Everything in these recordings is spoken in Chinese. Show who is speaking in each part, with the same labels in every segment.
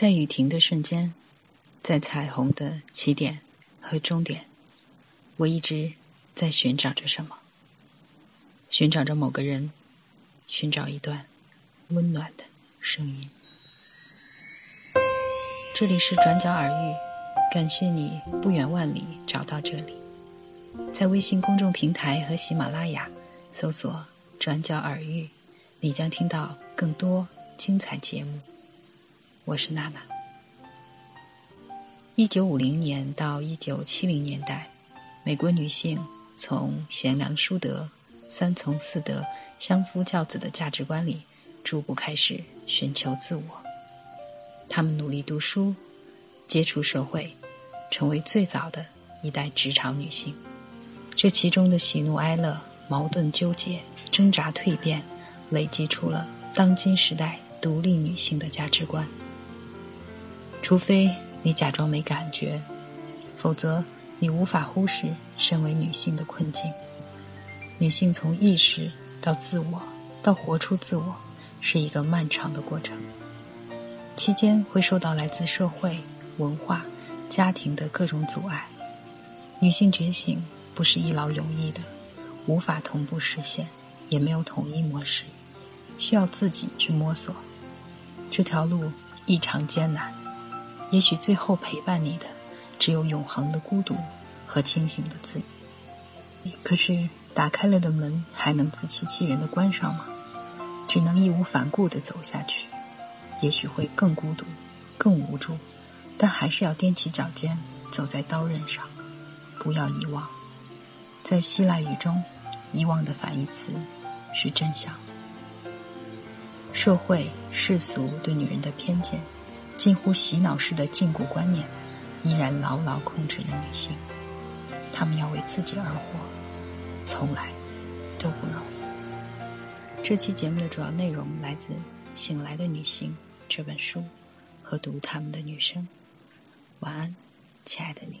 Speaker 1: 在雨停的瞬间，在彩虹的起点和终点，我一直在寻找着什么，寻找着某个人，寻找一段温暖的声音。这里是转角耳语，感谢你不远万里找到这里。在微信公众平台和喜马拉雅搜索“转角耳语”，你将听到更多精彩节目。我是娜娜。一九五零年到一九七零年代，美国女性从贤良淑德、三从四德、相夫教子的价值观里，逐步开始寻求自我。她们努力读书，接触社会，成为最早的一代职场女性。这其中的喜怒哀乐、矛盾纠结、挣扎蜕变，累积出了当今时代独立女性的价值观。除非你假装没感觉，否则你无法忽视身为女性的困境。女性从意识到自我，到活出自我，是一个漫长的过程。期间会受到来自社会、文化、家庭的各种阻碍。女性觉醒不是一劳永逸的，无法同步实现，也没有统一模式，需要自己去摸索。这条路异常艰难，也许最后陪伴你的，只有永恒的孤独和清醒的自由。可是打开了的门，还能自欺欺人的关上吗？只能义无反顾地走下去。也许会更孤独，更无助，但还是要踮起脚尖走在刀刃上，不要遗忘。在希腊语中，遗忘的反义词是真相。社会世俗对女人的偏见，近乎洗脑式的禁锢观念，依然牢牢控制着女性。她们要为自己而活，从来都不容易。这期节目的主要内容来自《醒来的女性》。这本书和读他们的女生，晚安，亲爱的你。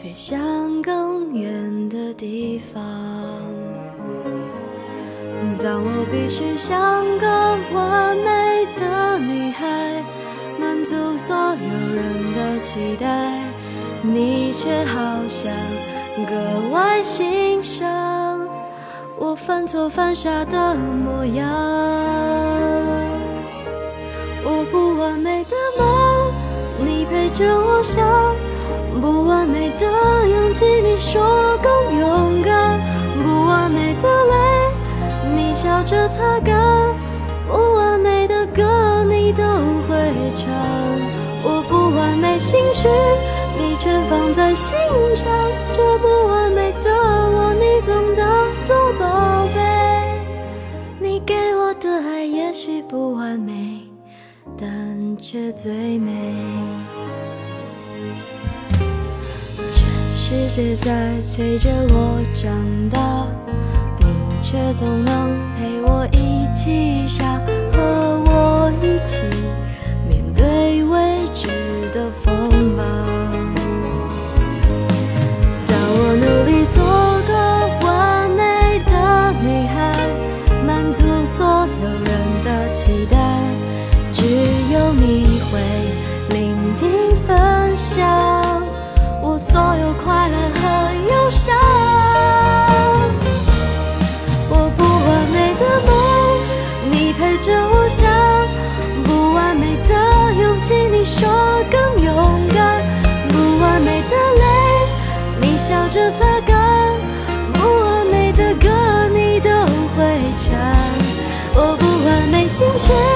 Speaker 2: 飞向更远的地方。当我必须像个完美的女孩，满足所有人的期待，你却好像格外欣赏我犯错犯傻的模样。我不完美的梦，你陪着我想；不完美的勇气，你说更勇敢；不完美的泪。你笑着擦干，不完美的歌你都会唱。我不完美心事，你全放在心上。这不完美的我，你总当作宝贝。你给我的爱也许不完美，但却最美。世界在催着我长大。你却总能陪我一起傻，和我一起我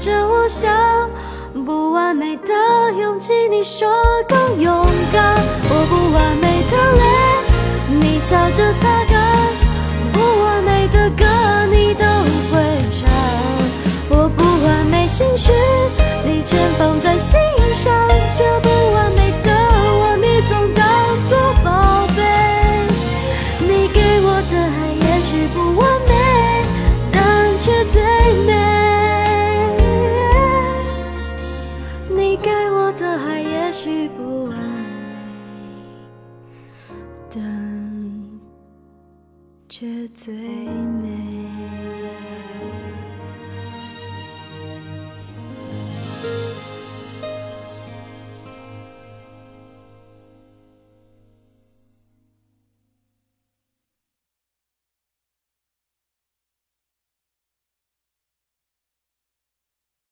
Speaker 2: 着我想，不完美的勇气，你说更勇敢。我不完美的泪，你笑着擦干。不完美的歌，美，但却最美。